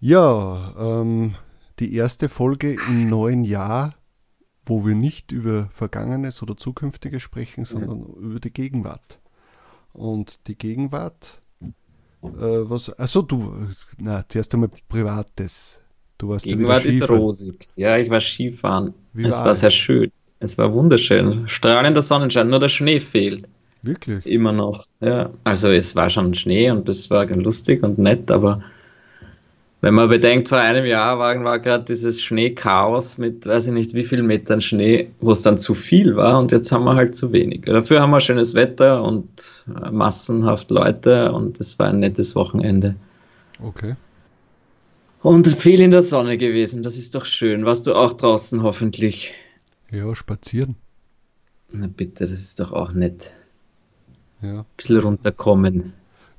Ja, ähm, die erste Folge im neuen Jahr, wo wir nicht über Vergangenes oder Zukünftiges sprechen, sondern mhm. über die Gegenwart. Und die Gegenwart, äh, was, achso, du, na, zuerst einmal Privates. Du warst Gegenwart ist rosig. Ja, ich war Skifahren. Wie es war, war sehr schön. Es war wunderschön. Strahlender Sonnenschein, nur der Schnee fehlt. Wirklich? Immer noch. Ja. Also es war schon Schnee und es war lustig und nett, aber wenn man bedenkt, vor einem Jahr war, war gerade dieses Schneechaos mit, weiß ich nicht, wie viel Metern Schnee, wo es dann zu viel war und jetzt haben wir halt zu wenig. Dafür haben wir schönes Wetter und äh, massenhaft Leute und es war ein nettes Wochenende. Okay. Und viel in der Sonne gewesen, das ist doch schön. Warst du auch draußen hoffentlich? Ja, spazieren. Na bitte, das ist doch auch nett. Ja. Ein bisschen runterkommen.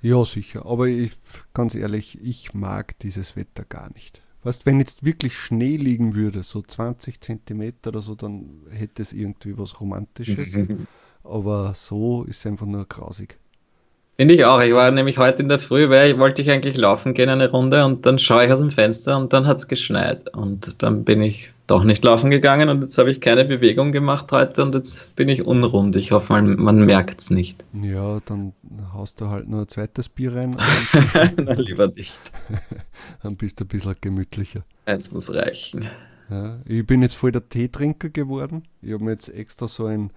Ja, sicher. Aber ich, ganz ehrlich, ich mag dieses Wetter gar nicht. Weißt, wenn jetzt wirklich Schnee liegen würde, so 20 Zentimeter oder so, dann hätte es irgendwie was Romantisches. Aber so ist es einfach nur grausig. Finde ich auch. Ich war nämlich heute in der Früh, weil ich wollte ich eigentlich laufen gehen eine Runde und dann schaue ich aus dem Fenster und dann hat es geschneit. Und dann bin ich doch nicht laufen gegangen und jetzt habe ich keine Bewegung gemacht heute und jetzt bin ich unrund. Ich hoffe, man, man merkt es nicht. Ja, dann haust du halt nur ein zweites Bier rein. Na, lieber nicht. dann bist du ein bisschen gemütlicher. Eins muss reichen. Ja, ich bin jetzt voll der Teetrinker geworden. Ich habe mir jetzt extra so ein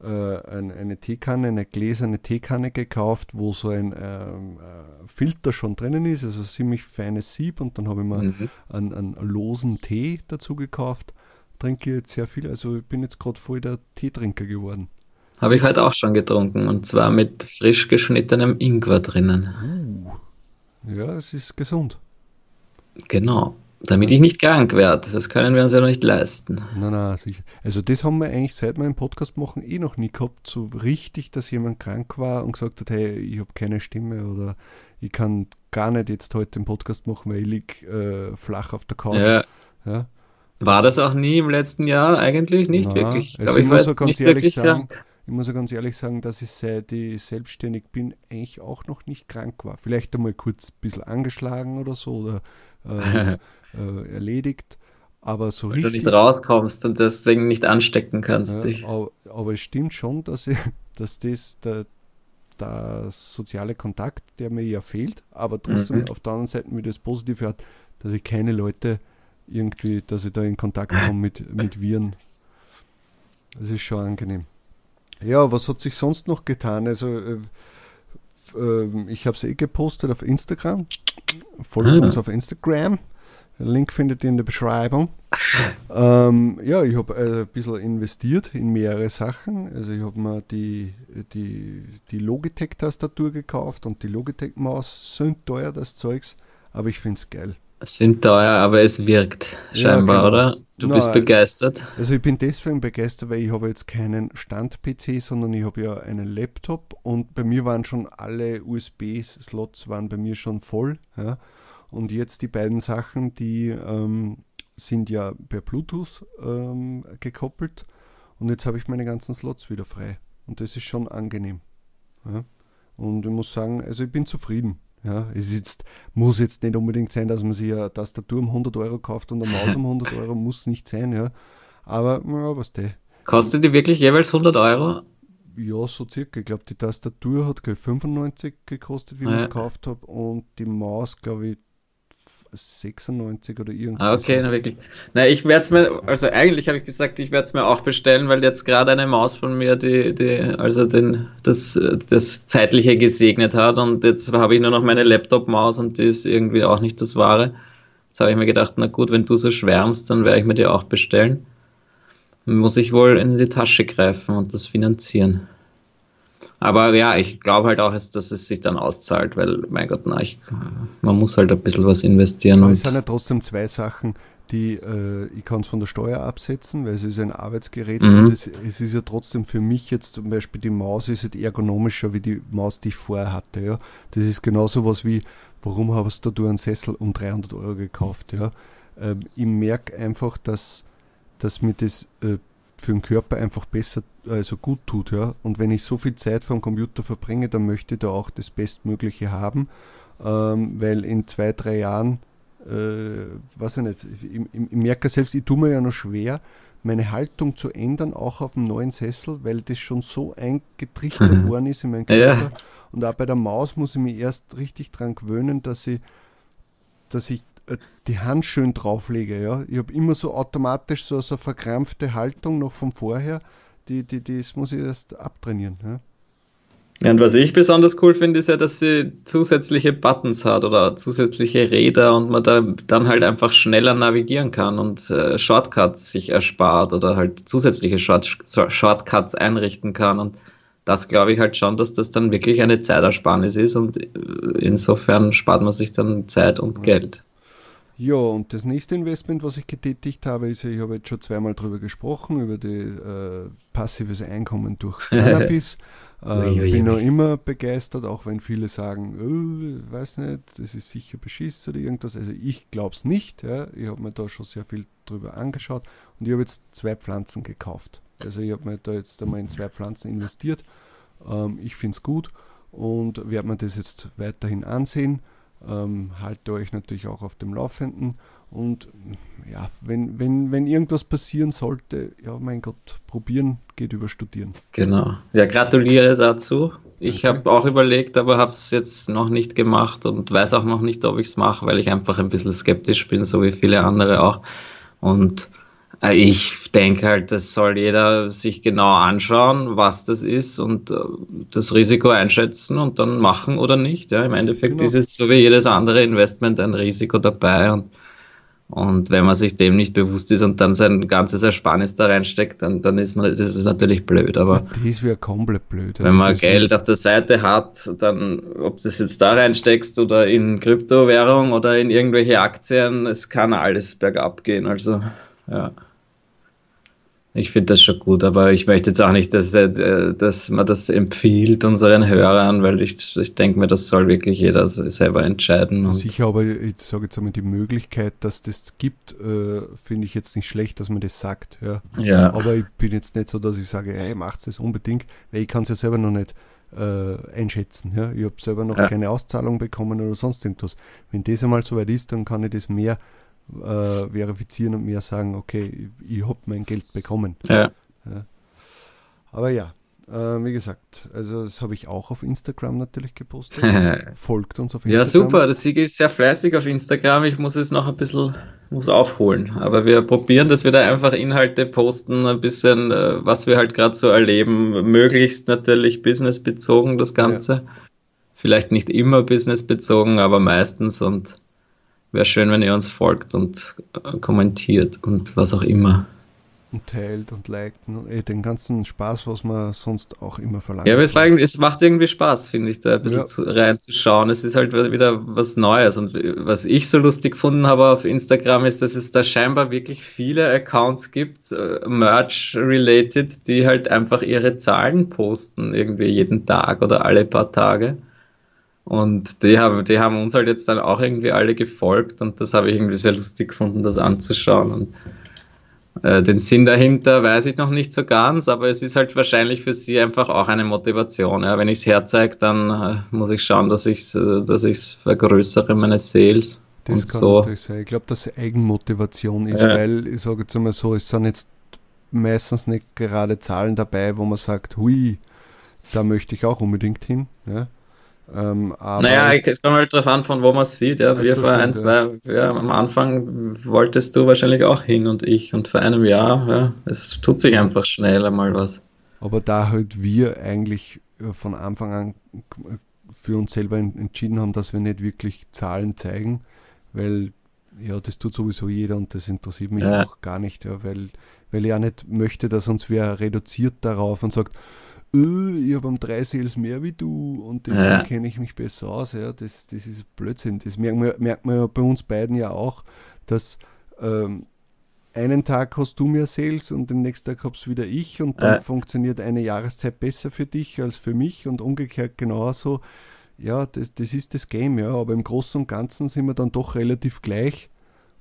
eine Teekanne, eine gläserne Teekanne gekauft, wo so ein ähm, äh, Filter schon drinnen ist, also ziemlich feines Sieb und dann habe ich mir mhm. einen, einen, losen Tee dazu gekauft. Trinke jetzt sehr viel, also ich bin jetzt gerade voll der Teetrinker geworden. Habe ich heute auch schon getrunken und zwar mit frisch geschnittenem Ingwer drinnen. Uh. Ja, es ist gesund. Genau. Damit ich nicht krank werde. Das können wir uns ja noch nicht leisten. Nein, nein, sicher. Also das haben wir eigentlich seit wir einen Podcast machen eh noch nie gehabt, so richtig, dass jemand krank war und gesagt hat, hey, ich habe keine Stimme oder ich kann gar nicht jetzt heute den Podcast machen, weil ich liege äh, flach auf der Couch. Ja. ja. War das auch nie im letzten Jahr eigentlich? Nicht nein, wirklich. Also ich, ich muss ganz ehrlich sagen, ich muss ganz ehrlich sagen, dass ich seit ich selbstständig bin, eigentlich auch noch nicht krank war. Vielleicht einmal kurz ein bisschen angeschlagen oder so oder äh, äh, erledigt. Aber so Weil richtig. du nicht rauskommst und deswegen nicht anstecken kannst ja, dich. Aber, aber, es stimmt schon, dass, ich, dass das der, der soziale Kontakt, der mir ja fehlt, aber trotzdem mhm. auf der anderen Seite mir das Positive hat, dass ich keine Leute irgendwie, dass ich da in Kontakt komme mit, mit Viren. Das ist schon angenehm. Ja, was hat sich sonst noch getan? Also, äh, äh, ich habe es eh gepostet auf Instagram. Folgt mhm. uns auf Instagram. Link findet ihr in der Beschreibung. ähm, ja, ich habe äh, ein bisschen investiert in mehrere Sachen. Also ich habe mir die, die, die Logitech-Tastatur gekauft und die Logitech-Maus sind teuer, das Zeugs, aber ich finde es geil. Sind teuer, aber es wirkt scheinbar, ja, genau. oder? Du Na, bist begeistert. Also ich bin deswegen begeistert, weil ich habe jetzt keinen Stand-PC, sondern ich habe ja einen Laptop und bei mir waren schon alle USB-Slots waren bei mir schon voll. Ja. Und jetzt die beiden Sachen, die ähm, sind ja per Bluetooth ähm, gekoppelt. Und jetzt habe ich meine ganzen Slots wieder frei. Und das ist schon angenehm. Ja? Und ich muss sagen, also ich bin zufrieden. Ja, es jetzt, muss jetzt nicht unbedingt sein, dass man sich eine Tastatur um 100 Euro kauft und eine Maus um 100 Euro, muss nicht sein, ja. Aber, ja, was der. Kostet die wirklich jeweils 100 Euro? Ja, so circa. Ich glaube, die Tastatur hat gleich 95 gekostet, wie ich es gekauft habe, und die Maus, glaube ich, 96 oder irgendwas. Ah, okay, na wirklich. Na, ich werde es mir, also eigentlich habe ich gesagt, ich werde es mir auch bestellen, weil jetzt gerade eine Maus von mir die, die, also den, das, das Zeitliche gesegnet hat und jetzt habe ich nur noch meine Laptop-Maus und die ist irgendwie auch nicht das Wahre. Jetzt habe ich mir gedacht, na gut, wenn du so schwärmst, dann werde ich mir die auch bestellen. Dann muss ich wohl in die Tasche greifen und das finanzieren. Aber ja, ich glaube halt auch, dass es sich dann auszahlt, weil, mein Gott, na, ich, man muss halt ein bisschen was investieren. Aber es sind ja trotzdem zwei Sachen, die äh, ich kann es von der Steuer absetzen, weil es ist ein Arbeitsgerät mhm. und es, es, ist ja trotzdem für mich jetzt zum Beispiel die Maus ist halt ergonomischer wie die Maus, die ich vorher hatte. Ja. Das ist genauso was wie, warum hast du einen Sessel um 300 Euro gekauft? Ja. Ähm, ich merke einfach, dass, dass mir das äh, für den Körper einfach besser, also gut tut. Ja. Und wenn ich so viel Zeit vor dem Computer verbringe, dann möchte ich da auch das Bestmögliche haben, ähm, weil in zwei, drei Jahren, äh, weiß ich nicht, ich, ich, ich merke selbst, ich tue mir ja noch schwer, meine Haltung zu ändern, auch auf dem neuen Sessel, weil das schon so eingetrichtert mhm. worden ist in meinem Körper. Ja. Und auch bei der Maus muss ich mich erst richtig dran gewöhnen, dass ich, dass ich äh, die Hand schön drauflege. Ja? Ich habe immer so automatisch so, so eine verkrampfte Haltung noch von vorher. Die, die, das muss ich erst abtrainieren. Ja? Ja, und was ich besonders cool finde, ist ja, dass sie zusätzliche Buttons hat oder zusätzliche Räder und man da dann halt einfach schneller navigieren kann und äh, Shortcuts sich erspart oder halt zusätzliche Short Shortcuts einrichten kann. Und das glaube ich halt schon, dass das dann wirklich eine Zeitersparnis ist und äh, insofern spart man sich dann Zeit und Geld. Ja, und das nächste Investment, was ich getätigt habe, ist, ich habe jetzt schon zweimal darüber gesprochen, über die äh, passives Einkommen durch Cannabis. äh, bin noch immer begeistert, auch wenn viele sagen, oh, weiß nicht, das ist sicher Beschiss oder irgendwas. Also ich glaube es nicht. Ja. Ich habe mir da schon sehr viel drüber angeschaut und ich habe jetzt zwei Pflanzen gekauft. Also ich habe mir da jetzt einmal in zwei Pflanzen investiert. Ähm, ich finde es gut und werde mir das jetzt weiterhin ansehen. Ähm, halte euch natürlich auch auf dem Laufenden. Und ja, wenn, wenn, wenn irgendwas passieren sollte, ja, mein Gott, probieren geht über Studieren. Genau. Ja, gratuliere dazu. Ich okay. habe auch überlegt, aber habe es jetzt noch nicht gemacht und weiß auch noch nicht, ob ich es mache, weil ich einfach ein bisschen skeptisch bin, so wie viele andere auch. Und ich denke halt, das soll jeder sich genau anschauen, was das ist und äh, das Risiko einschätzen und dann machen oder nicht. Ja, Im Endeffekt genau. ist es so wie jedes andere Investment ein Risiko dabei und, und wenn man sich dem nicht bewusst ist und dann sein ganzes Ersparnis da reinsteckt, dann, dann ist man, das ist natürlich blöd. Aber das wäre komplett blöd. Also wenn man Geld auf der Seite hat, dann, ob das jetzt da reinsteckst oder in Kryptowährung oder in irgendwelche Aktien, es kann alles bergab gehen. Also, ja. Ich finde das schon gut, aber ich möchte jetzt auch nicht, dass, äh, dass man das empfiehlt unseren Hörern, weil ich, ich denke mir, das soll wirklich jeder selber entscheiden. Sicher, aber ich sage jetzt einmal, die Möglichkeit, dass das gibt, äh, finde ich jetzt nicht schlecht, dass man das sagt. Ja. ja. Aber ich bin jetzt nicht so, dass ich sage, hey, macht es unbedingt, weil ich kann es ja selber noch nicht äh, einschätzen. Ja. Ich habe selber noch ja. keine Auszahlung bekommen oder sonst irgendwas. Wenn das einmal soweit ist, dann kann ich das mehr äh, verifizieren und mir sagen, okay, ich, ich habe mein Geld bekommen. Ja. ja. Aber ja, äh, wie gesagt, also das habe ich auch auf Instagram natürlich gepostet. Folgt uns auf Instagram. Ja, super. Der Siege ist sehr fleißig auf Instagram. Ich muss es noch ein bisschen muss aufholen. Aber wir probieren, dass wir da einfach Inhalte posten, ein bisschen, äh, was wir halt gerade so erleben. Möglichst natürlich businessbezogen, das Ganze. Ja. Vielleicht nicht immer businessbezogen, aber meistens und wäre schön, wenn ihr uns folgt und äh, kommentiert und was auch immer. Und teilt und liked und eh, den ganzen Spaß, was man sonst auch immer verlangt. Ja, aber es, es macht irgendwie Spaß, finde ich, da ein bisschen ja. zu, reinzuschauen. Es ist halt wieder was Neues. Und was ich so lustig gefunden habe auf Instagram ist, dass es da scheinbar wirklich viele Accounts gibt, äh, Merch-related, die halt einfach ihre Zahlen posten, irgendwie jeden Tag oder alle paar Tage. Und die haben, die haben uns halt jetzt dann auch irgendwie alle gefolgt und das habe ich irgendwie sehr lustig gefunden, das anzuschauen. Und äh, den Sinn dahinter weiß ich noch nicht so ganz, aber es ist halt wahrscheinlich für sie einfach auch eine Motivation. Ja. Wenn ich es herzeige, dann äh, muss ich schauen, dass ich es äh, dass ich's vergrößere, meine Sales. Das und kann so. natürlich sein. Ich glaube, dass es Eigenmotivation ist, ja. weil ich sage jetzt einmal so, es sind jetzt meistens nicht gerade Zahlen dabei, wo man sagt, hui, da möchte ich auch unbedingt hin. Ja. Ähm, naja, es kommt halt darauf an, von wo man es sieht. Ja. Wir vor ein, zwei, ja. am Anfang wolltest du wahrscheinlich auch hin und ich und vor einem Jahr, ja, es tut sich einfach schnell einmal was. Aber da halt wir eigentlich äh, von Anfang an für uns selber entschieden haben, dass wir nicht wirklich Zahlen zeigen, weil ja, das tut sowieso jeder und das interessiert mich ja. auch gar nicht, ja, weil, weil ich auch nicht möchte, dass uns wer reduziert darauf und sagt, äh, ich habe am drei Sales mehr wie du und deswegen ja. kenne ich mich besser aus. Ja, das, das ist Blödsinn. Das merkt man, merkt man ja bei uns beiden ja auch, dass ähm, einen Tag hast du mehr Sales und den nächsten Tag hab's wieder ich und dann ja. funktioniert eine Jahreszeit besser für dich als für mich und umgekehrt genauso. Ja, das, das ist das Game, ja, aber im Großen und Ganzen sind wir dann doch relativ gleich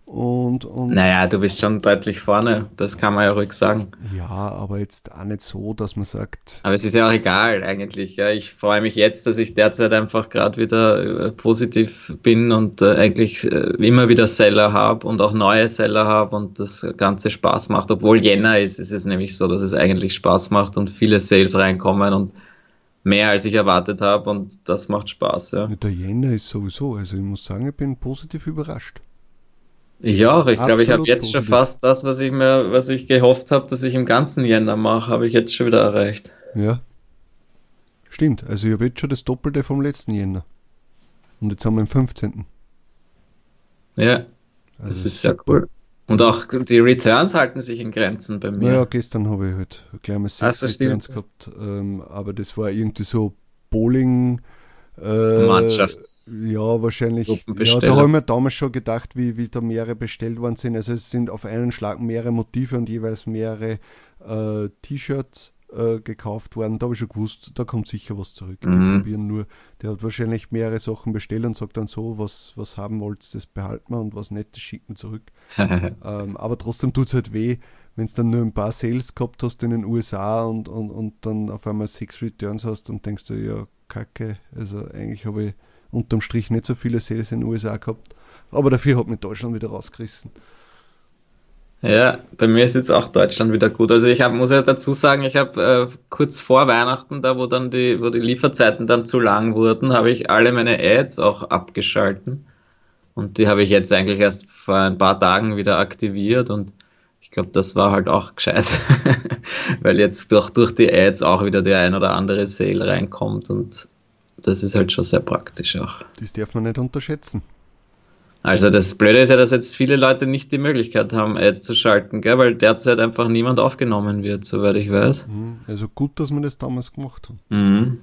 und, und naja, du bist schon deutlich vorne, das kann man ja ruhig sagen. Ja, aber jetzt auch nicht so, dass man sagt. Aber es ist ja auch egal eigentlich. Ja. Ich freue mich jetzt, dass ich derzeit einfach gerade wieder äh, positiv bin und äh, eigentlich äh, immer wieder Seller habe und auch neue Seller habe und das Ganze Spaß macht. Obwohl Jänner ist, ist es nämlich so, dass es eigentlich Spaß macht und viele Sales reinkommen und mehr als ich erwartet habe und das macht Spaß. Ja. Der Jänner ist sowieso, also ich muss sagen, ich bin positiv überrascht. Ich auch. Ich glaube, ich habe jetzt schon fast das, was ich mir, was ich gehofft habe, dass ich im ganzen Jänner mache, habe ich jetzt schon wieder erreicht. Ja. Stimmt. Also ich habe jetzt schon das Doppelte vom letzten Jänner. Und jetzt haben wir den 15. Ja. Also das ist sehr cool. Und auch die Returns halten sich in Grenzen bei mir. Ja, gestern habe ich halt gleich mal sechs Returns gehabt. Ähm, aber das war irgendwie so Bowling äh, Mannschaft. Ja, wahrscheinlich. Ja, da haben wir damals schon gedacht, wie, wie da mehrere bestellt worden sind. Also es sind auf einen Schlag mehrere Motive und jeweils mehrere äh, T-Shirts äh, gekauft worden. Da habe ich schon gewusst, da kommt sicher was zurück. Mhm. Die probieren nur. Der hat wahrscheinlich mehrere Sachen bestellt und sagt dann so, was, was haben wollt, das behalten wir und was nicht, das schicken wir zurück. ähm, aber trotzdem tut es halt weh, wenn es dann nur ein paar Sales gehabt hast in den USA und, und, und dann auf einmal sechs Returns hast und denkst du, ja, kacke. Also eigentlich habe ich unterm Strich nicht so viele Sales in den USA gehabt. Aber dafür hat mich Deutschland wieder rausgerissen. Ja, bei mir ist jetzt auch Deutschland wieder gut. Also ich hab, muss ja dazu sagen, ich habe äh, kurz vor Weihnachten, da wo dann die, wo die Lieferzeiten dann zu lang wurden, habe ich alle meine Ads auch abgeschalten. Und die habe ich jetzt eigentlich erst vor ein paar Tagen wieder aktiviert und glaube, das war halt auch gescheit, weil jetzt durch, durch die Ads auch wieder der ein oder andere Sale reinkommt und das ist halt schon sehr praktisch auch. Das darf man nicht unterschätzen. Also das Blöde ist ja, dass jetzt viele Leute nicht die Möglichkeit haben, Ads zu schalten, gell? weil derzeit einfach niemand aufgenommen wird, soweit ich weiß. Mhm. Also gut, dass wir das damals gemacht haben. Mhm.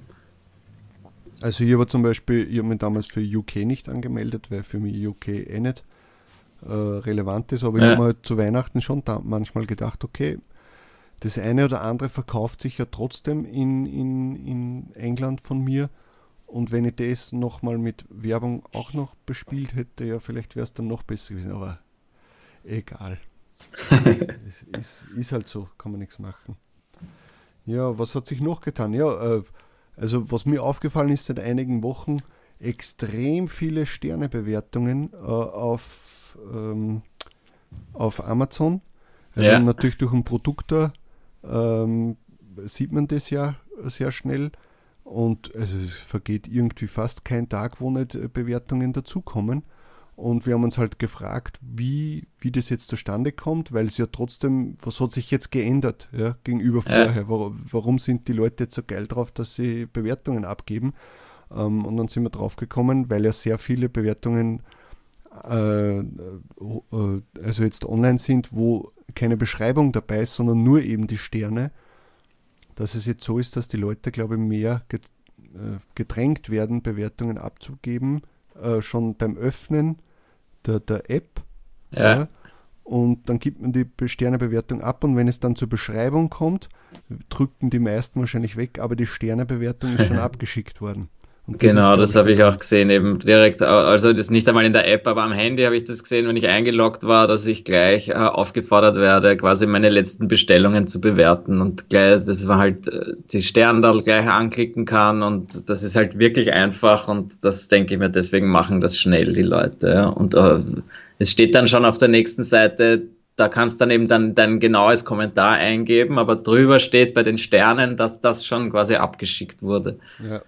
Also ich habe zum Beispiel, ich habe mich damals für UK nicht angemeldet, weil für mich UK eh nicht äh, relevant ist, aber ja. ich habe mir halt zu Weihnachten schon manchmal gedacht, okay, das eine oder andere verkauft sich ja trotzdem in, in, in England von mir und wenn ich das nochmal mit Werbung auch noch bespielt hätte, ja, vielleicht wäre es dann noch besser gewesen, aber egal. ist, ist, halt so, kann man nichts machen. Ja, was hat sich noch getan? Ja, äh, also was mir aufgefallen ist seit einigen Wochen, extrem viele Sternebewertungen äh, auf, ähm, auf Amazon. Also ja. natürlich durch ein Produktor ähm, sieht man das ja sehr schnell. Und also es vergeht irgendwie fast kein Tag, wo nicht äh, Bewertungen dazukommen. Und wir haben uns halt gefragt, wie, wie das jetzt zustande kommt, weil es ja trotzdem, was hat sich jetzt geändert ja, gegenüber vorher? Warum, warum sind die Leute jetzt so geil drauf, dass sie Bewertungen abgeben? Ähm, und dann sind wir drauf gekommen, weil ja sehr viele Bewertungen also jetzt online sind, wo keine Beschreibung dabei ist, sondern nur eben die Sterne dass es jetzt so ist, dass die Leute, glaube ich, mehr äh, gedrängt werden, Bewertungen abzugeben, äh, schon beim Öffnen der, der App. Ja. ja. Und dann gibt man die Sternebewertung ab und wenn es dann zur Beschreibung kommt, drücken die meisten wahrscheinlich weg, aber die Sternebewertung ist schon abgeschickt worden. Das genau, das habe ich auch gesehen, eben direkt, also das nicht einmal in der App, aber am Handy habe ich das gesehen, wenn ich eingeloggt war, dass ich gleich äh, aufgefordert werde, quasi meine letzten Bestellungen zu bewerten und gleich, das war halt äh, die Sterne gleich anklicken kann und das ist halt wirklich einfach und das denke ich mir, deswegen machen das schnell die Leute. Und äh, es steht dann schon auf der nächsten Seite, da kannst du dann eben dann dein genaues Kommentar eingeben, aber drüber steht bei den Sternen, dass das schon quasi abgeschickt wurde. Ja.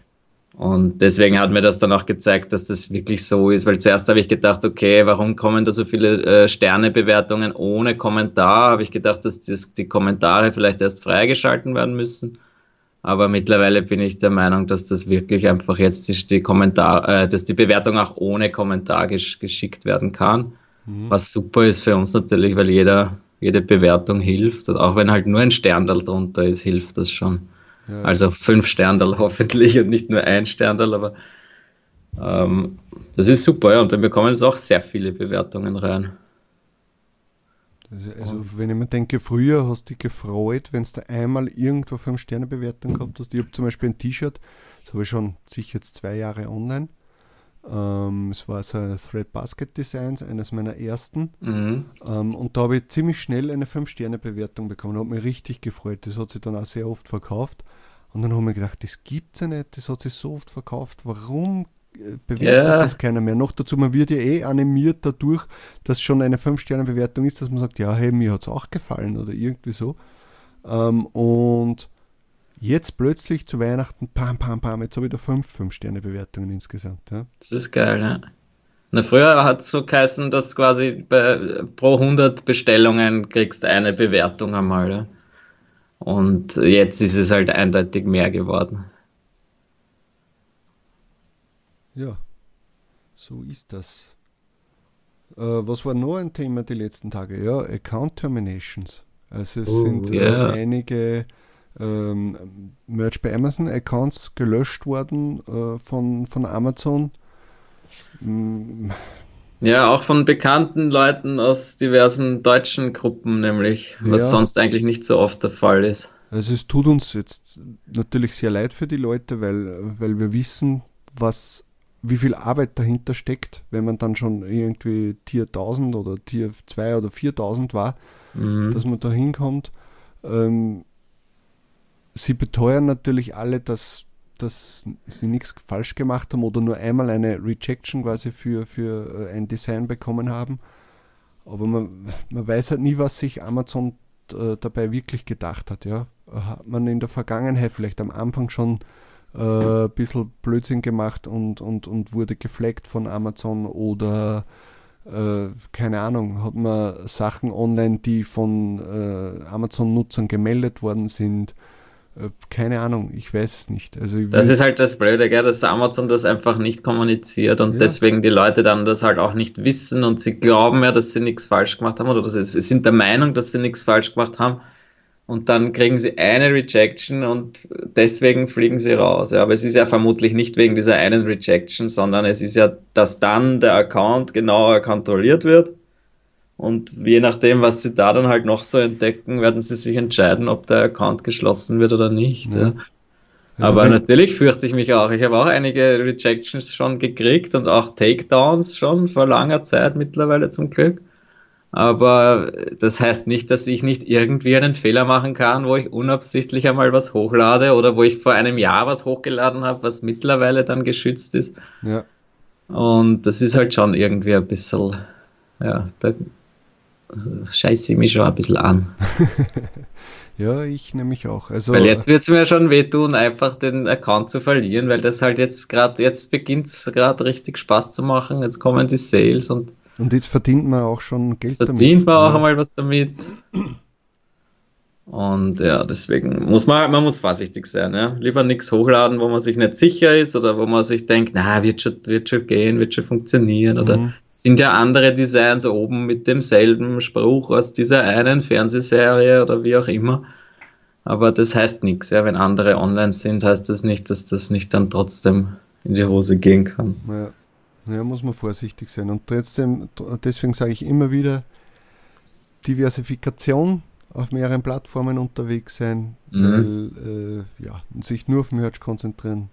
Und deswegen hat mir das dann auch gezeigt, dass das wirklich so ist, weil zuerst habe ich gedacht, okay, warum kommen da so viele äh, Sternebewertungen ohne Kommentar? Habe ich gedacht, dass das, die Kommentare vielleicht erst freigeschalten werden müssen. Aber mittlerweile bin ich der Meinung, dass das wirklich einfach jetzt die, Kommentar, äh, dass die Bewertung auch ohne Kommentar gesch geschickt werden kann. Mhm. Was super ist für uns natürlich, weil jeder, jede Bewertung hilft. Und auch wenn halt nur ein Stern da drunter ist, hilft das schon. Ja. Also fünf Sterndal hoffentlich und nicht nur ein Sterndal, aber ähm, das ist super, ja. Und wir bekommen jetzt auch sehr viele Bewertungen rein. Also, wenn ich mir denke, früher hast du dich gefreut, wenn du einmal irgendwo 5-Sterne-Bewertung gehabt hast. Ich habe zum Beispiel ein T-Shirt, das habe ich schon sicher jetzt zwei Jahre online. Ähm, es war so ein Thread Basket Designs, eines meiner ersten. Mhm. Ähm, und da habe ich ziemlich schnell eine 5-Sterne-Bewertung bekommen. Hat mich richtig gefreut. Das hat sich dann auch sehr oft verkauft. Und dann haben wir gedacht, das gibt es ja nicht, das hat sich so oft verkauft. Warum bewertet ja. das keiner mehr. Noch dazu, man wird ja eh animiert dadurch, dass schon eine 5-Sterne-Bewertung ist, dass man sagt, ja, hey, mir hat es auch gefallen oder irgendwie so. Ähm, und jetzt plötzlich zu Weihnachten, pam, pam, pam, jetzt habe ich da 5 5-Sterne-Bewertungen insgesamt. Ja. Das ist geil, ja. Na, früher hat es so geheißen, dass quasi bei, pro 100 Bestellungen kriegst eine Bewertung einmal. Ja. Und jetzt ist es halt eindeutig mehr geworden. Ja, so ist das. Äh, was war noch ein Thema die letzten Tage? Ja, Account Terminations. Also es oh, sind yeah. einige ähm, Merch bei Amazon Accounts gelöscht worden äh, von, von Amazon. Mm. Ja, auch von bekannten Leuten aus diversen deutschen Gruppen, nämlich, was ja. sonst eigentlich nicht so oft der Fall ist. Also es tut uns jetzt natürlich sehr leid für die Leute, weil, weil wir wissen, was wie viel Arbeit dahinter steckt, wenn man dann schon irgendwie Tier 1000 oder Tier 2 oder 4000 war, mhm. dass man da hinkommt. Ähm, sie beteuern natürlich alle, dass, dass sie nichts falsch gemacht haben oder nur einmal eine Rejection quasi für, für äh, ein Design bekommen haben. Aber man, man weiß halt nie, was sich Amazon äh, dabei wirklich gedacht hat. Ja? Hat man in der Vergangenheit vielleicht am Anfang schon ein äh, bisschen Blödsinn gemacht und, und, und wurde gefleckt von Amazon oder äh, keine Ahnung, hat man Sachen online, die von äh, Amazon-Nutzern gemeldet worden sind. Äh, keine Ahnung, ich weiß es nicht. Also das ist halt das Blöde, gell, dass Amazon das einfach nicht kommuniziert und ja. deswegen die Leute dann das halt auch nicht wissen und sie glauben ja, dass sie nichts falsch gemacht haben oder sie sind der Meinung, dass sie nichts falsch gemacht haben und dann kriegen sie eine Rejection und deswegen fliegen sie raus. Ja, aber es ist ja vermutlich nicht wegen dieser einen Rejection, sondern es ist ja, dass dann der Account genauer kontrolliert wird. Und je nachdem, was sie da dann halt noch so entdecken, werden sie sich entscheiden, ob der Account geschlossen wird oder nicht. Ja. Ja. Also aber natürlich fürchte ich mich auch. Ich habe auch einige Rejections schon gekriegt und auch Takedowns schon vor langer Zeit mittlerweile zum Glück. Aber das heißt nicht, dass ich nicht irgendwie einen Fehler machen kann, wo ich unabsichtlich einmal was hochlade oder wo ich vor einem Jahr was hochgeladen habe, was mittlerweile dann geschützt ist. Ja. Und das ist halt schon irgendwie ein bisschen, ja, da scheiße ich mich schon ein bisschen an. ja, ich nehme mich auch. Also, weil jetzt wird es mir schon wehtun, einfach den Account zu verlieren, weil das halt jetzt gerade, jetzt beginnt es gerade richtig Spaß zu machen. Jetzt kommen die Sales und und jetzt verdient man auch schon Geld verdient damit. Verdient man auch ja. einmal was damit. Und ja, deswegen muss man, man muss vorsichtig sein. Ja? Lieber nichts hochladen, wo man sich nicht sicher ist oder wo man sich denkt, na, wird schon, wird schon gehen, wird schon funktionieren. Oder mhm. sind ja andere Designs oben mit demselben Spruch aus dieser einen Fernsehserie oder wie auch immer. Aber das heißt nichts. Ja? Wenn andere online sind, heißt das nicht, dass das nicht dann trotzdem in die Hose gehen kann. Ja. Ja, muss man vorsichtig sein. Und trotzdem, deswegen sage ich immer wieder, Diversifikation auf mehreren Plattformen unterwegs sein, mhm. weil äh, ja, sich nur auf Merch konzentrieren,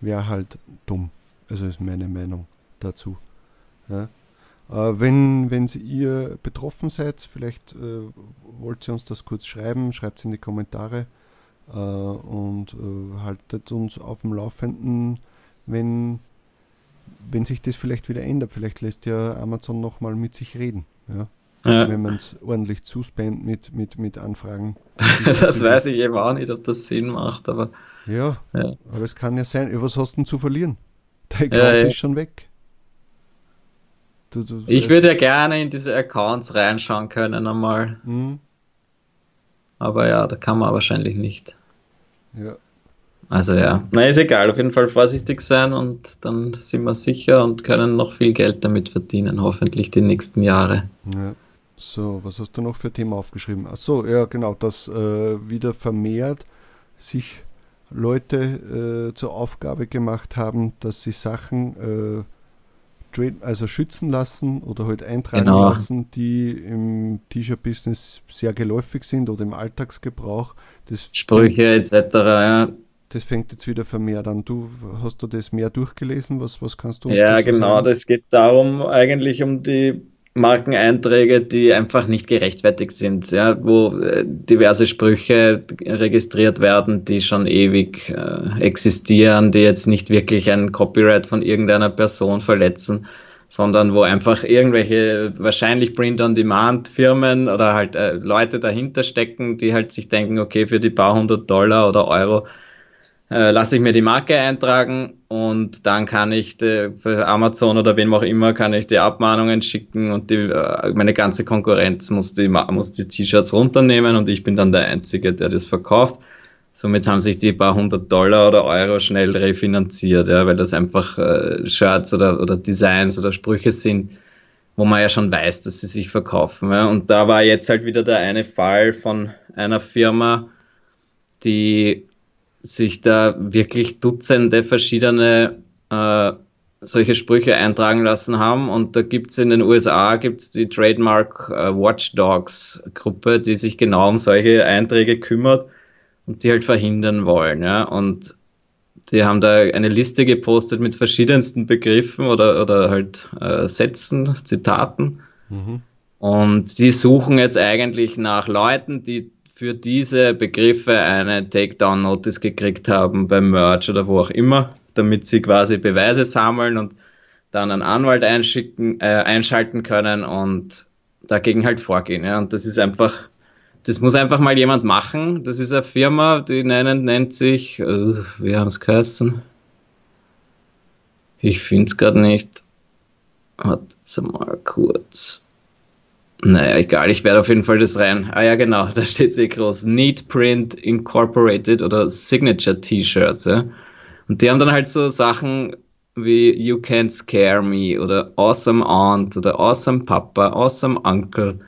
wäre halt dumm. Also ist meine Meinung dazu. Ja. Äh, wenn, wenn ihr betroffen seid, vielleicht äh, wollt ihr uns das kurz schreiben, schreibt es in die Kommentare äh, und äh, haltet uns auf dem Laufenden, wenn wenn sich das vielleicht wieder ändert, vielleicht lässt ja Amazon nochmal mit sich reden. Ja? Ja. Wenn man es ordentlich zuspammt mit, mit, mit Anfragen. das weiß ich eben auch nicht, ob das Sinn macht, aber. Ja, ja. aber es kann ja sein. Was hast du denn zu verlieren? Der Account ist schon weg. Du, du, ich würde ja gerne in diese Accounts reinschauen können einmal. Mhm. Aber ja, da kann man wahrscheinlich nicht. Ja. Also ja, na ist egal, auf jeden Fall vorsichtig sein und dann sind wir sicher und können noch viel Geld damit verdienen, hoffentlich die nächsten Jahre. Ja. So, was hast du noch für Thema aufgeschrieben? Achso, ja genau, dass äh, wieder vermehrt sich Leute äh, zur Aufgabe gemacht haben, dass sie Sachen äh, also schützen lassen oder halt eintragen genau. lassen, die im T-Shirt-Business sehr geläufig sind oder im Alltagsgebrauch. Das Sprüche etc. Ja. Das fängt jetzt wieder vermehrt an. Du hast du das mehr durchgelesen? Was, was kannst du uns Ja, genau. Sagen? Das geht darum, eigentlich um die Markeneinträge, die einfach nicht gerechtfertigt sind, ja, wo äh, diverse Sprüche registriert werden, die schon ewig äh, existieren, die jetzt nicht wirklich ein Copyright von irgendeiner Person verletzen, sondern wo einfach irgendwelche wahrscheinlich Print-on-Demand-Firmen oder halt äh, Leute dahinter stecken, die halt sich denken, okay, für die paar hundert Dollar oder Euro äh, lasse ich mir die Marke eintragen und dann kann ich für Amazon oder wem auch immer kann ich die Abmahnungen schicken und die, äh, meine ganze Konkurrenz muss die, muss die T-Shirts runternehmen und ich bin dann der Einzige, der das verkauft. Somit haben sich die paar hundert Dollar oder Euro schnell refinanziert, ja, weil das einfach äh, Shirts oder, oder Designs oder Sprüche sind, wo man ja schon weiß, dass sie sich verkaufen. Ja. Und da war jetzt halt wieder der eine Fall von einer Firma, die sich da wirklich Dutzende verschiedene äh, solche Sprüche eintragen lassen haben. Und da gibt es in den USA gibt's die Trademark äh, Watchdogs Gruppe, die sich genau um solche Einträge kümmert und die halt verhindern wollen. Ja? Und die haben da eine Liste gepostet mit verschiedensten Begriffen oder, oder halt äh, Sätzen, Zitaten. Mhm. Und die suchen jetzt eigentlich nach Leuten, die für diese Begriffe eine Takedown-Notice gekriegt haben beim Merch oder wo auch immer, damit sie quasi Beweise sammeln und dann einen Anwalt einschicken, äh, einschalten können und dagegen halt vorgehen. Ja. Und das ist einfach, das muss einfach mal jemand machen. Das ist eine Firma, die nennen, nennt sich, uh, wie haben es geheißen? Ich finde es gerade nicht. Warte mal kurz. Naja, egal, ich werde auf jeden Fall das rein. Ah ja, genau, da steht sehr groß. Neat Print Incorporated oder Signature T-Shirts, ja. Und die haben dann halt so Sachen wie You Can't Scare Me oder Awesome Aunt oder Awesome Papa, Awesome Uncle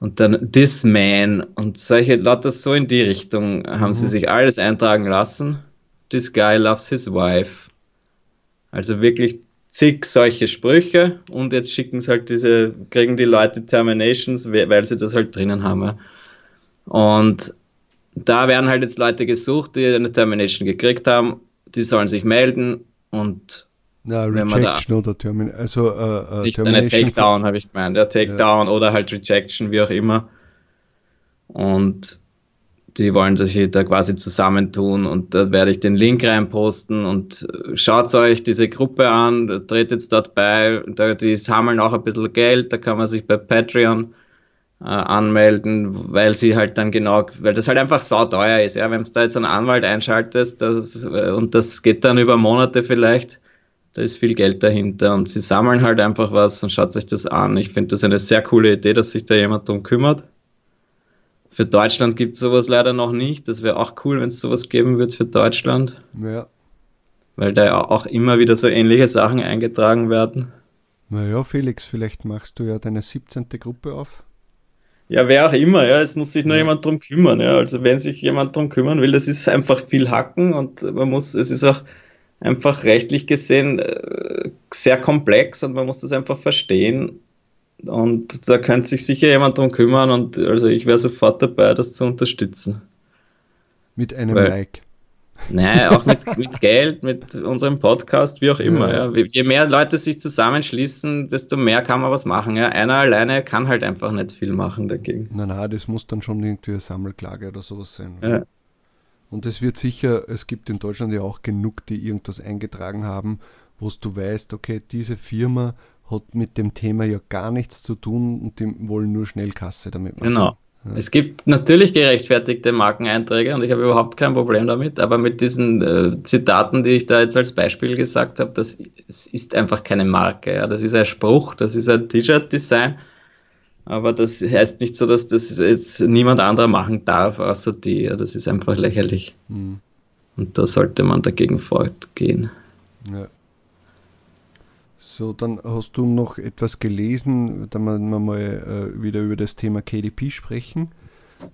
und dann This Man und solche, lauter so in die Richtung haben mhm. sie sich alles eintragen lassen. This guy loves his wife. Also wirklich zig solche Sprüche und jetzt schicken sie halt diese, kriegen die Leute Terminations, weil sie das halt drinnen haben. Und da werden halt jetzt Leute gesucht, die eine Termination gekriegt haben, die sollen sich melden und na, Rejection oder Termination. Also, äh, äh, nicht eine Takedown, habe ich gemeint. Ja, Takedown ja. oder halt Rejection, wie auch immer. Und die wollen sich da quasi zusammentun und da werde ich den Link reinposten und äh, schaut euch diese Gruppe an, tretet dort bei, da, die sammeln auch ein bisschen Geld, da kann man sich bei Patreon äh, anmelden, weil sie halt dann genau, weil das halt einfach sauteuer ist, ja, wenn du da jetzt einen Anwalt einschaltest das, äh, und das geht dann über Monate vielleicht, da ist viel Geld dahinter und sie sammeln halt einfach was und schaut euch das an. Ich finde das eine sehr coole Idee, dass sich da jemand drum kümmert. Für Deutschland gibt es sowas leider noch nicht. Das wäre auch cool, wenn es sowas geben würde für Deutschland. Ja. Weil da ja auch immer wieder so ähnliche Sachen eingetragen werden. Naja, Felix, vielleicht machst du ja deine 17. Gruppe auf. Ja, wer auch immer, ja, es muss sich nur ja. jemand drum kümmern, ja. Also wenn sich jemand drum kümmern will, das ist einfach viel Hacken und man muss, es ist auch einfach rechtlich gesehen äh, sehr komplex und man muss das einfach verstehen und da könnte sich sicher jemand drum kümmern und also ich wäre sofort dabei, das zu unterstützen. Mit einem Weil, Like. Nein, auch mit, mit Geld, mit unserem Podcast, wie auch immer. Ja. Ja. Je mehr Leute sich zusammenschließen, desto mehr kann man was machen. Ja. Einer alleine kann halt einfach nicht viel machen dagegen. Nein, nein, das muss dann schon irgendwie eine Sammelklage oder sowas sein. Ja. Und es wird sicher, es gibt in Deutschland ja auch genug, die irgendwas eingetragen haben, wo du weißt, okay, diese Firma hat mit dem Thema ja gar nichts zu tun und die wollen nur schnell Kasse damit machen. Genau. Ja. Es gibt natürlich gerechtfertigte Markeneinträge und ich habe überhaupt kein Problem damit, aber mit diesen äh, Zitaten, die ich da jetzt als Beispiel gesagt habe, das ist einfach keine Marke. Ja. Das ist ein Spruch, das ist ein T-Shirt-Design, aber das heißt nicht so, dass das jetzt niemand anderer machen darf, außer die. Ja. Das ist einfach lächerlich. Mhm. Und da sollte man dagegen fortgehen. Ja. So, dann hast du noch etwas gelesen, da wir mal äh, wieder über das Thema KDP sprechen.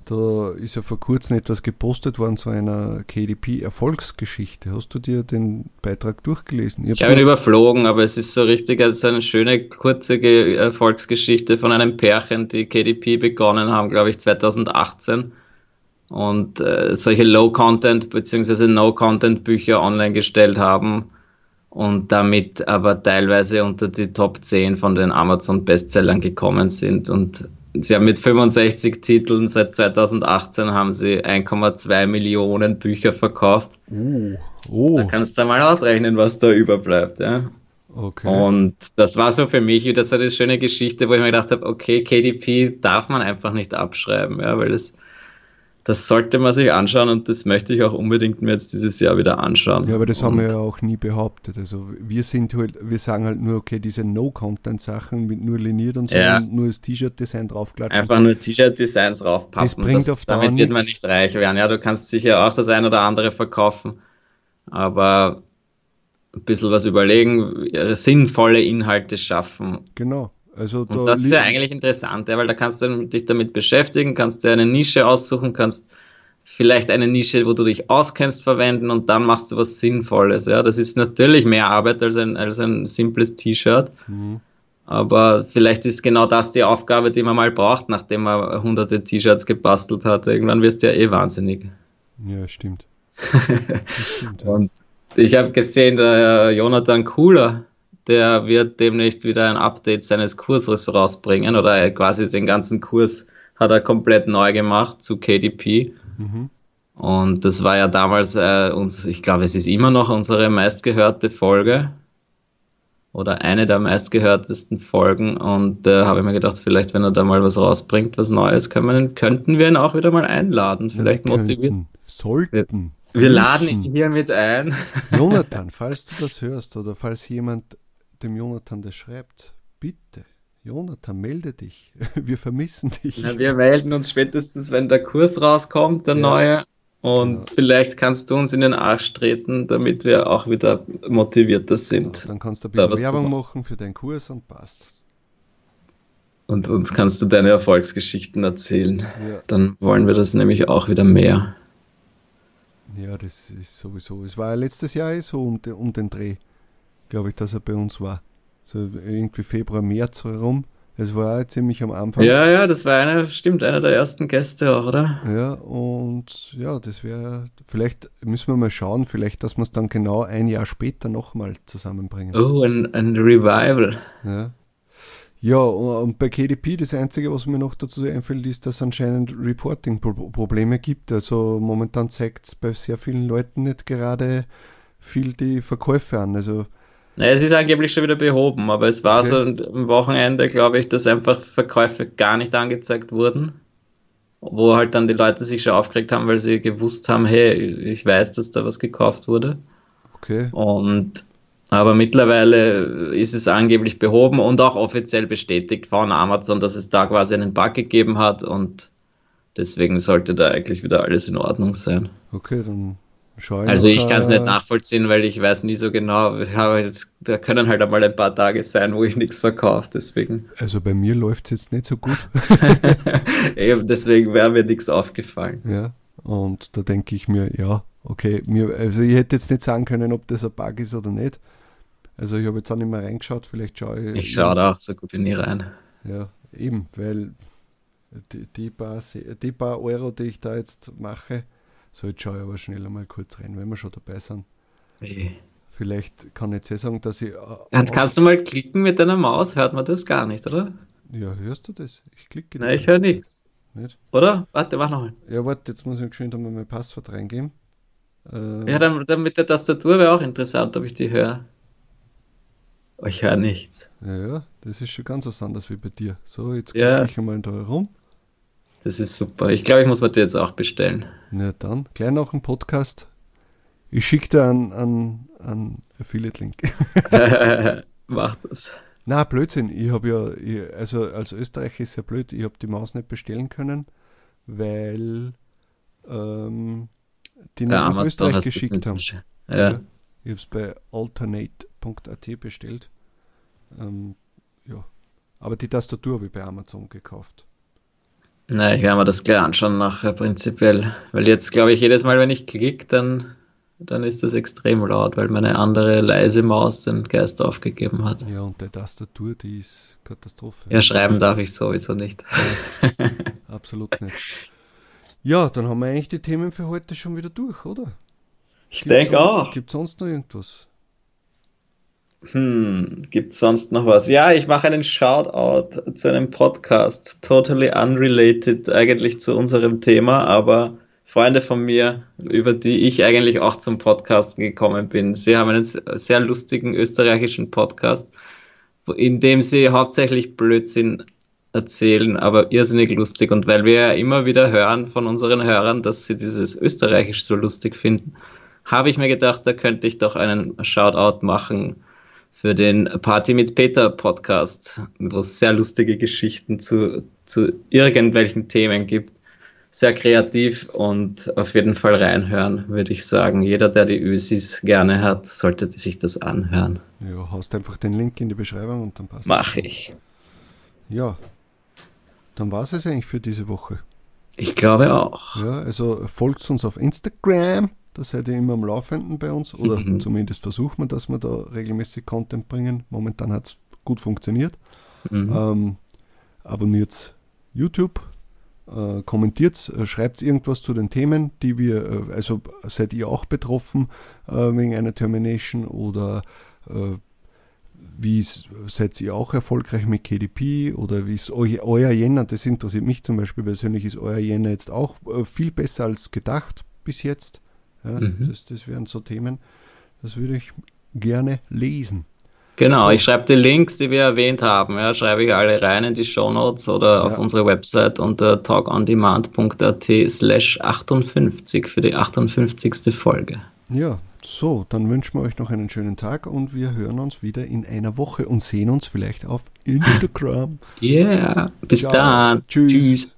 Da ist ja vor kurzem etwas gepostet worden zu einer KDP-Erfolgsgeschichte. Hast du dir den Beitrag durchgelesen? Ich, ich habe ihn überflogen, aber es ist so richtig also eine schöne, kurze Erfolgsgeschichte von einem Pärchen, die KDP begonnen haben, glaube ich, 2018 und äh, solche Low-Content bzw. No-Content-Bücher online gestellt haben und damit aber teilweise unter die Top 10 von den Amazon-Bestsellern gekommen sind. Und sie haben mit 65 Titeln seit 2018 haben sie 1,2 Millionen Bücher verkauft. Uh, oh. Da kannst du mal ausrechnen, was da überbleibt. Ja. Okay. Und das war so für mich wieder so eine schöne Geschichte, wo ich mir gedacht habe, okay, KDP darf man einfach nicht abschreiben, ja, weil das das sollte man sich anschauen und das möchte ich auch unbedingt mir jetzt dieses Jahr wieder anschauen. Ja, aber das und haben wir ja auch nie behauptet. Also wir sind halt, wir sagen halt nur, okay, diese No-Content-Sachen mit nur liniert und so Ja. und nur das T-Shirt-Design draufklatschen. Einfach nur T-Shirt-Designs raufpappen. Das bringt auf Dauer damit wird man nicht reich werden. Ja, du kannst sicher auch das ein oder andere verkaufen, aber ein bisschen was überlegen, sinnvolle Inhalte schaffen. Genau. Also da Und das ist ja eigentlich interessant, ja, weil da kannst du dich damit beschäftigen, kannst dir eine Nische aussuchen, kannst vielleicht eine Nische, wo du dich auskennst, verwenden und dann machst du was Sinnvolles. Ja, das ist natürlich mehr Arbeit als ein, als ein simples T-Shirt. Mhm. Aber vielleicht ist genau das die Aufgabe, die man mal braucht, nachdem man hunderte T-Shirts gebastelt hat. Irgendwann wirst du ja eh wahnsinnig. Ja, stimmt. Stimmt. Ja. Und ich habe gesehen, der Jonathan Kuhler, der wird demnächst wieder ein Update seines Kurses rausbringen oder quasi den ganzen Kurs hat er komplett neu gemacht zu KDP. Mhm. Und das war ja damals äh, uns, ich glaube, es ist immer noch unsere meistgehörte Folge oder eine der meistgehörtesten Folgen. Und da habe ich mir gedacht, vielleicht, wenn er da mal was rausbringt, was Neues, können wir, könnten wir ihn auch wieder mal einladen. Vielleicht Wir motivieren. könnten, sollten. Wir laden müssen. ihn hier mit ein. Jonathan, falls du das hörst oder falls jemand dem Jonathan das schreibt, bitte, Jonathan, melde dich. Wir vermissen dich. Na, wir melden uns spätestens, wenn der Kurs rauskommt, der Ja. neue. Und Ja. vielleicht kannst du uns in den Arsch treten, damit wir auch wieder motivierter sind. Dann kannst du ein bisschen Werbung machen. für deinen Kurs und passt. Und uns kannst du deine Erfolgsgeschichten erzählen. Ja, Dann wollen wir das nämlich auch wieder mehr. ja das ist sowieso. Es war ja letztes Jahr eh so um, um den Dreh, glaube ich, dass er bei uns war. So irgendwie Februar, März herum. Es war ja ziemlich am Anfang. Ja, ja, das war einer, stimmt, einer der ersten Gäste auch, oder? Ja, und ja, das wäre, vielleicht müssen wir mal schauen, vielleicht, dass wir es dann genau ein Jahr später nochmal zusammenbringen. Oh, ein, ein Revival. Ja. Ja, und bei KDP, das Einzige, was mir noch dazu einfällt, ist, dass es anscheinend Reporting-Probleme gibt. Also momentan zeigt es bei sehr vielen Leuten nicht gerade viel die Verkäufe an. Also, Naja, es ist angeblich schon wieder behoben, aber es war Okay. so am Wochenende, glaube ich, dass einfach Verkäufe gar nicht angezeigt wurden. Wo halt dann die Leute sich schon aufgeregt haben, weil sie gewusst haben, hey, ich weiß, dass da was gekauft wurde. okay. Und aber mittlerweile ist es angeblich behoben und auch offiziell bestätigt von Amazon, dass es da quasi einen Bug gegeben hat und deswegen sollte da eigentlich wieder alles in Ordnung sein. Okay, dann schaue ich Also ich kann es nicht nachvollziehen, weil ich weiß nie so genau. Jetzt, da können halt einmal ein paar Tage sein, wo ich nichts verkaufe. Deswegen, Also bei mir läuft es jetzt nicht so gut. eben deswegen wäre mir nichts aufgefallen. ja. Und da denke ich mir, ja, okay, mir, also ich hätte jetzt nicht sagen können, ob das ein Bug ist oder nicht. Also ich habe jetzt auch nicht mehr reingeschaut, vielleicht schaue ich. Ich schaue da auch so gut wie nie rein. Ja, eben, weil die, die, paar, die paar Euro, die ich da jetzt mache, so jetzt schaue ich aber schnell einmal kurz rein, wenn wir schon dabei sind. Wie? Vielleicht kann ich jetzt eh sagen, dass ich. äh, Kannst, kannst du mal klicken mit deiner Maus? Hört man das gar nicht, oder? Ja, hörst du das? Ich klicke. Nein, ich höre nichts. Nicht? Oder? Warte, mach nochmal. Ja, warte, jetzt muss ich geschwind einmal mein Passwort reingeben. Äh, Ja, dann, dann mit der Tastatur wäre auch interessant, ob ich die höre. Oh, ich höre nichts. ja, ja, das ist schon ganz was anderes wie bei dir. So, jetzt Ja. klicke ich einmal da herum. Das ist super. Ich glaube, ich muss mir die jetzt auch bestellen. Na dann, gleich nach dem Podcast. Ich schicke dir einen, einen, einen Affiliate-Link. Mach das. Na, Blödsinn. Ich habe ja, ich, also als Österreicher ist ja blöd, ich habe die Maus nicht bestellen können, weil ähm, die nicht Ja, nach Österreich geschickt haben. bestellt. Ja. Ich habe es bei alternate.at bestellt. Ähm, ja. Aber die Tastatur habe ich bei Amazon gekauft. Na, ich werde mir das gleich anschauen nachher prinzipiell. Weil jetzt glaube ich, jedes Mal, wenn ich klicke, dann, dann ist das extrem laut, weil meine andere leise Maus den Geist aufgegeben hat. Ja, und die Tastatur, die ist Katastrophe. Ja, schreiben darf ich sowieso nicht. Ja, absolut nicht. Ja, dann haben wir eigentlich die Themen für heute schon wieder durch, oder? Ich denke auch. Gibt es sonst noch irgendwas? Hm, gibt es sonst noch was? Ja, ich mache einen Shoutout zu einem Podcast, totally unrelated eigentlich zu unserem Thema, aber Freunde von mir, über die ich eigentlich auch zum Podcasten gekommen bin. Sie haben einen sehr lustigen österreichischen Podcast, in dem sie hauptsächlich Blödsinn erzählen, aber irrsinnig lustig. Und weil wir ja immer wieder hören von unseren Hörern, dass sie dieses Österreichisch so lustig finden, habe ich mir gedacht, da könnte ich doch einen Shoutout machen für den Party mit Peter Podcast, wo es sehr lustige Geschichten zu, zu irgendwelchen Themen gibt. Sehr kreativ und auf jeden Fall reinhören, würde ich sagen. Jeder, der die Ösis gerne hat, sollte sich das anhören. Ja, haust einfach den Link in die Beschreibung und dann passt Mach ich. Ja, dann war es es eigentlich für diese Woche. Ich glaube auch. Ja, also folgt uns auf Instagram da seid ihr immer am Laufenden bei uns oder mhm. zumindest versucht man, dass wir da regelmäßig Content bringen. Momentan hat es gut funktioniert. Mhm. Ähm, abonniert YouTube, äh, kommentiert, äh, schreibt irgendwas zu den Themen, die wir, äh, also seid ihr auch betroffen äh, wegen einer Termination oder äh, wie seid ihr auch erfolgreich mit KDP oder wie ist eu, euer Jänner, das interessiert mich zum Beispiel persönlich, ist euer Jänner jetzt auch äh, viel besser als gedacht bis jetzt? Ja, mhm. das, das wären so Themen, das würde ich gerne lesen. Genau, ich schreibe die Links, die wir erwähnt haben, ja, schreibe ich alle rein in die Show Notes oder ja. auf unsere Website unter talkondemand.at slash 58 für die 58. Folge. Ja, so, dann wünschen wir euch noch einen schönen Tag und wir hören uns wieder in einer Woche und sehen uns vielleicht auf Instagram. Yeah, bis Ciao. dann. Tschüss. Tschüss.